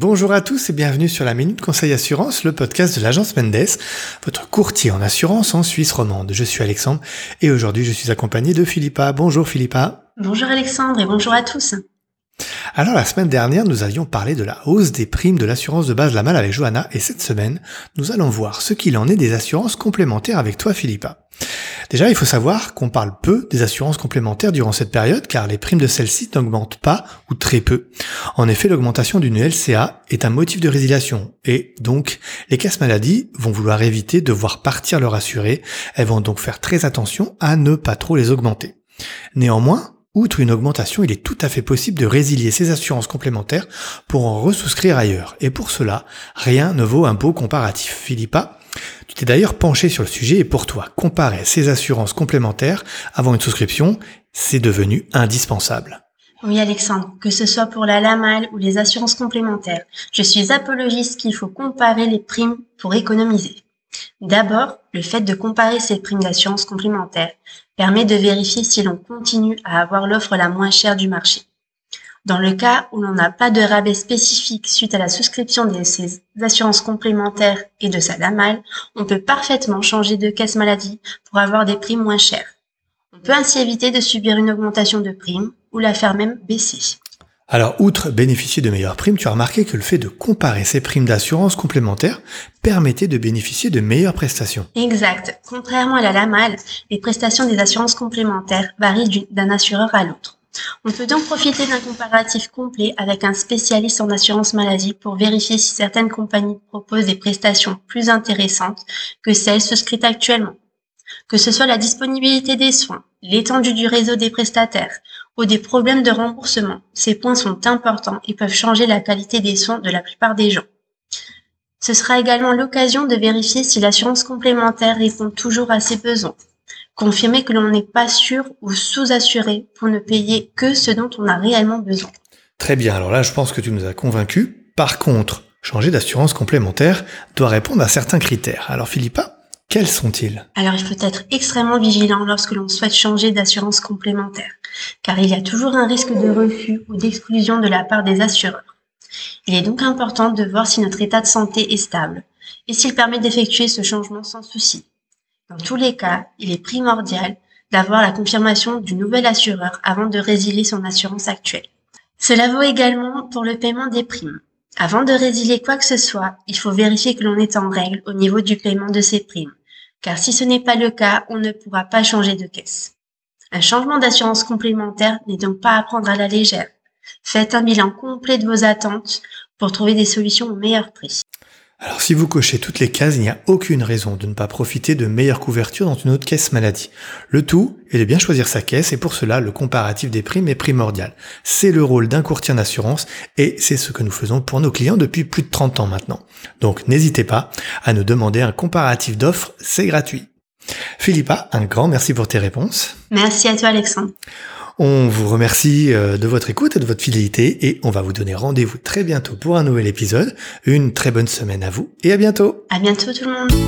Bonjour à tous et bienvenue sur la Minute Conseil Assurance, le podcast de l'agence Mendes, votre courtier en assurance en Suisse romande. Je suis Alexandre et aujourd'hui je suis accompagné de Philippa. Bonjour Philippa. Bonjour Alexandre et bonjour à tous. Alors la semaine dernière, nous avions parlé de la hausse des primes de l'assurance de base La Malle avec Johanna et cette semaine, nous allons voir ce qu'il en est des assurances complémentaires avec toi Philippa. Déjà, il faut savoir qu'on parle peu des assurances complémentaires durant cette période car les primes de celles-ci n'augmentent pas ou très peu. En effet, l'augmentation d'une LCA est un motif de résiliation et donc les caisses maladies vont vouloir éviter de voir partir leur assuré. Elles vont donc faire très attention à ne pas trop les augmenter. Néanmoins, Outre une augmentation, il est tout à fait possible de résilier ces assurances complémentaires pour en resouscrire ailleurs. Et pour cela, rien ne vaut un beau comparatif. Philippa, tu t'es d'ailleurs penché sur le sujet et pour toi, comparer ces assurances complémentaires avant une souscription, c'est devenu indispensable. Oui Alexandre, que ce soit pour la LAMAL ou les assurances complémentaires, je suis apologiste qu'il faut comparer les primes pour économiser. D'abord, le fait de comparer ces primes d'assurance complémentaires permet de vérifier si l'on continue à avoir l'offre la moins chère du marché. Dans le cas où l'on n'a pas de rabais spécifique suite à la souscription de ses assurances complémentaires et de sa DAMAL, on peut parfaitement changer de caisse maladie pour avoir des primes moins chères. On peut ainsi éviter de subir une augmentation de primes ou la faire même baisser. Alors, outre bénéficier de meilleures primes, tu as remarqué que le fait de comparer ces primes d'assurance complémentaires permettait de bénéficier de meilleures prestations. Exact. Contrairement à la LAMAL, les prestations des assurances complémentaires varient d'un assureur à l'autre. On peut donc profiter d'un comparatif complet avec un spécialiste en assurance maladie pour vérifier si certaines compagnies proposent des prestations plus intéressantes que celles souscrites actuellement. Que ce soit la disponibilité des soins, l'étendue du réseau des prestataires ou des problèmes de remboursement, ces points sont importants et peuvent changer la qualité des soins de la plupart des gens. Ce sera également l'occasion de vérifier si l'assurance complémentaire répond toujours à ses besoins confirmer que l'on n'est pas sûr ou sous-assuré pour ne payer que ce dont on a réellement besoin. Très bien, alors là je pense que tu nous as convaincus. Par contre, changer d'assurance complémentaire doit répondre à certains critères. Alors Philippa, quels sont-ils? Alors il faut être extrêmement vigilant lorsque l'on souhaite changer d'assurance complémentaire, car il y a toujours un risque de refus ou d'exclusion de la part des assureurs. Il est donc important de voir si notre état de santé est stable et s'il permet d'effectuer ce changement sans souci. Dans tous les cas, il est primordial d'avoir la confirmation du nouvel assureur avant de résilier son assurance actuelle. Cela vaut également pour le paiement des primes. Avant de résilier quoi que ce soit, il faut vérifier que l'on est en règle au niveau du paiement de ces primes, car si ce n'est pas le cas, on ne pourra pas changer de caisse. Un changement d'assurance complémentaire n'est donc pas à prendre à la légère. Faites un bilan complet de vos attentes pour trouver des solutions au meilleur prix. Alors si vous cochez toutes les cases, il n'y a aucune raison de ne pas profiter de meilleures couvertures dans une autre caisse maladie. Le tout est de bien choisir sa caisse et pour cela, le comparatif des primes est primordial. C'est le rôle d'un courtier en assurance et c'est ce que nous faisons pour nos clients depuis plus de 30 ans maintenant. Donc n'hésitez pas à nous demander un comparatif d'offres, c'est gratuit. Philippa, un grand merci pour tes réponses. Merci à toi Alexandre. On vous remercie euh, de votre écoute et de votre fidélité et on va vous donner rendez-vous très bientôt pour un nouvel épisode. Une très bonne semaine à vous et à bientôt. À bientôt tout le monde.